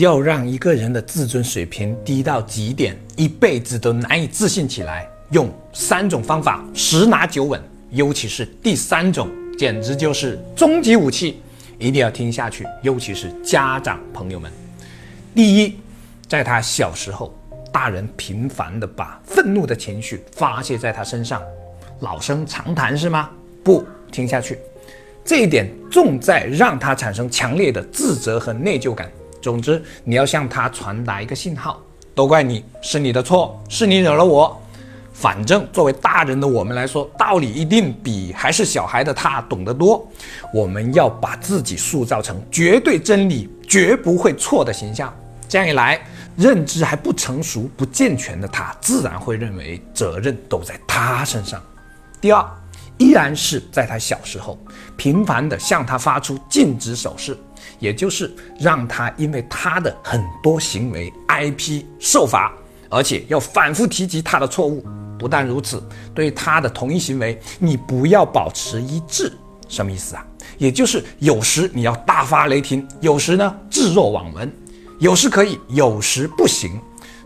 要让一个人的自尊水平低到极点，一辈子都难以自信起来，用三种方法十拿九稳。尤其是第三种，简直就是终极武器，一定要听下去。尤其是家长朋友们，第一，在他小时候，大人频繁的把愤怒的情绪发泄在他身上，老生常谈是吗？不，听下去，这一点重在让他产生强烈的自责和内疚感。总之，你要向他传达一个信号：都怪你，是你的错，是你惹了我。反正作为大人的我们来说，道理一定比还是小孩的他懂得多。我们要把自己塑造成绝对真理、绝不会错的形象。这样一来，认知还不成熟、不健全的他，自然会认为责任都在他身上。第二，依然是在他小时候，频繁地向他发出禁止手势。也就是让他因为他的很多行为挨批受罚，而且要反复提及他的错误。不但如此，对他的同一行为，你不要保持一致。什么意思啊？也就是有时你要大发雷霆，有时呢置若罔闻，有时可以，有时不行。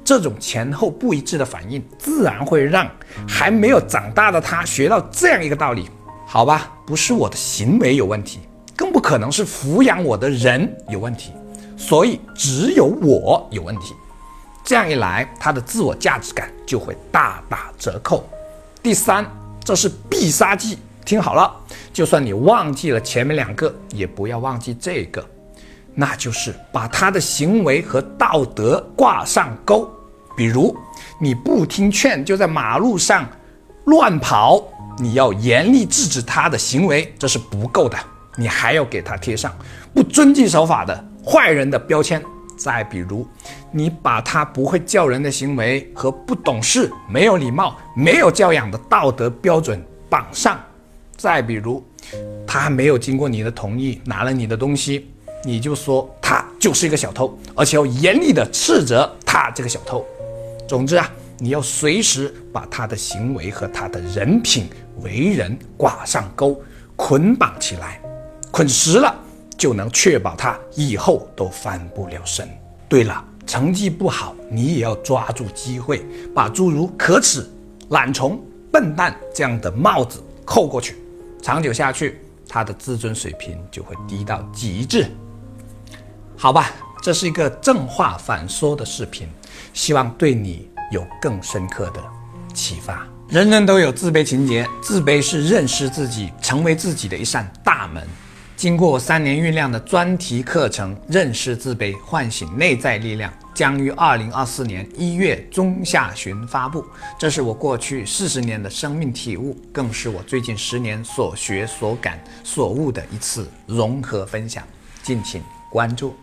这种前后不一致的反应，自然会让还没有长大的他学到这样一个道理：好吧，不是我的行为有问题。更不可能是抚养我的人有问题，所以只有我有问题。这样一来，他的自我价值感就会大打折扣。第三，这是必杀技，听好了，就算你忘记了前面两个，也不要忘记这个，那就是把他的行为和道德挂上钩。比如，你不听劝就在马路上乱跑，你要严厉制止他的行为，这是不够的。你还要给他贴上不遵纪守法的坏人的标签。再比如，你把他不会叫人的行为和不懂事、没有礼貌、没有教养的道德标准绑上。再比如，他还没有经过你的同意拿了你的东西，你就说他就是一个小偷，而且要严厉的斥责他这个小偷。总之啊，你要随时把他的行为和他的人品、为人挂上钩，捆绑起来。捆实了，就能确保他以后都翻不了身。对了，成绩不好，你也要抓住机会，把诸如可耻、懒虫、笨蛋这样的帽子扣过去。长久下去，他的自尊水平就会低到极致。好吧，这是一个正话反说的视频，希望对你有更深刻的启发。人人都有自卑情节，自卑是认识自己、成为自己的一扇大门。经过三年酝酿的专题课程《认识自卑，唤醒内在力量》将于二零二四年一月中下旬发布。这是我过去四十年的生命体悟，更是我最近十年所学所感所悟的一次融合分享。敬请关注。